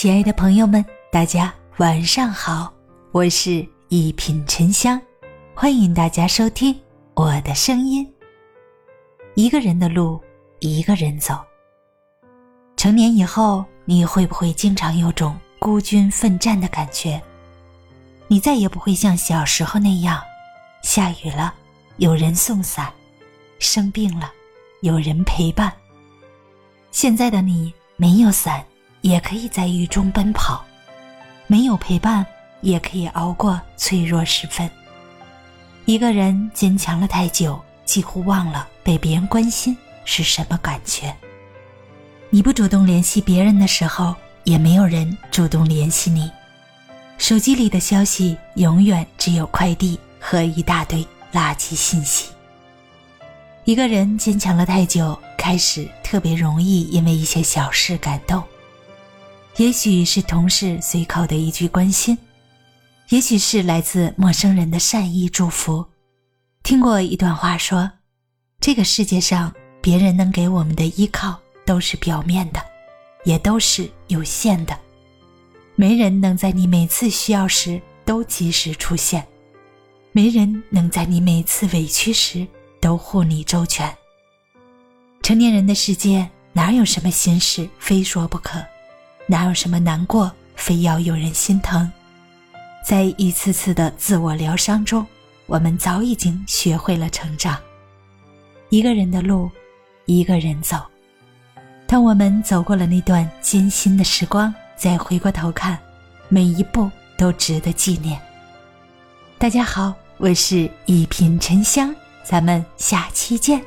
亲爱的朋友们，大家晚上好，我是一品沉香，欢迎大家收听我的声音。一个人的路，一个人走。成年以后，你会不会经常有种孤军奋战的感觉？你再也不会像小时候那样，下雨了有人送伞，生病了有人陪伴。现在的你没有伞。也可以在雨中奔跑，没有陪伴，也可以熬过脆弱时分。一个人坚强了太久，几乎忘了被别人关心是什么感觉。你不主动联系别人的时候，也没有人主动联系你。手机里的消息永远只有快递和一大堆垃圾信息。一个人坚强了太久，开始特别容易因为一些小事感动。也许是同事随口的一句关心，也许是来自陌生人的善意祝福。听过一段话说：“这个世界上，别人能给我们的依靠都是表面的，也都是有限的。没人能在你每次需要时都及时出现，没人能在你每次委屈时都护你周全。成年人的世界，哪有什么心事非说不可？”哪有什么难过，非要有人心疼？在一次次的自我疗伤中，我们早已经学会了成长。一个人的路，一个人走。当我们走过了那段艰辛的时光，再回过头看，每一步都值得纪念。大家好，我是一品沉香，咱们下期见。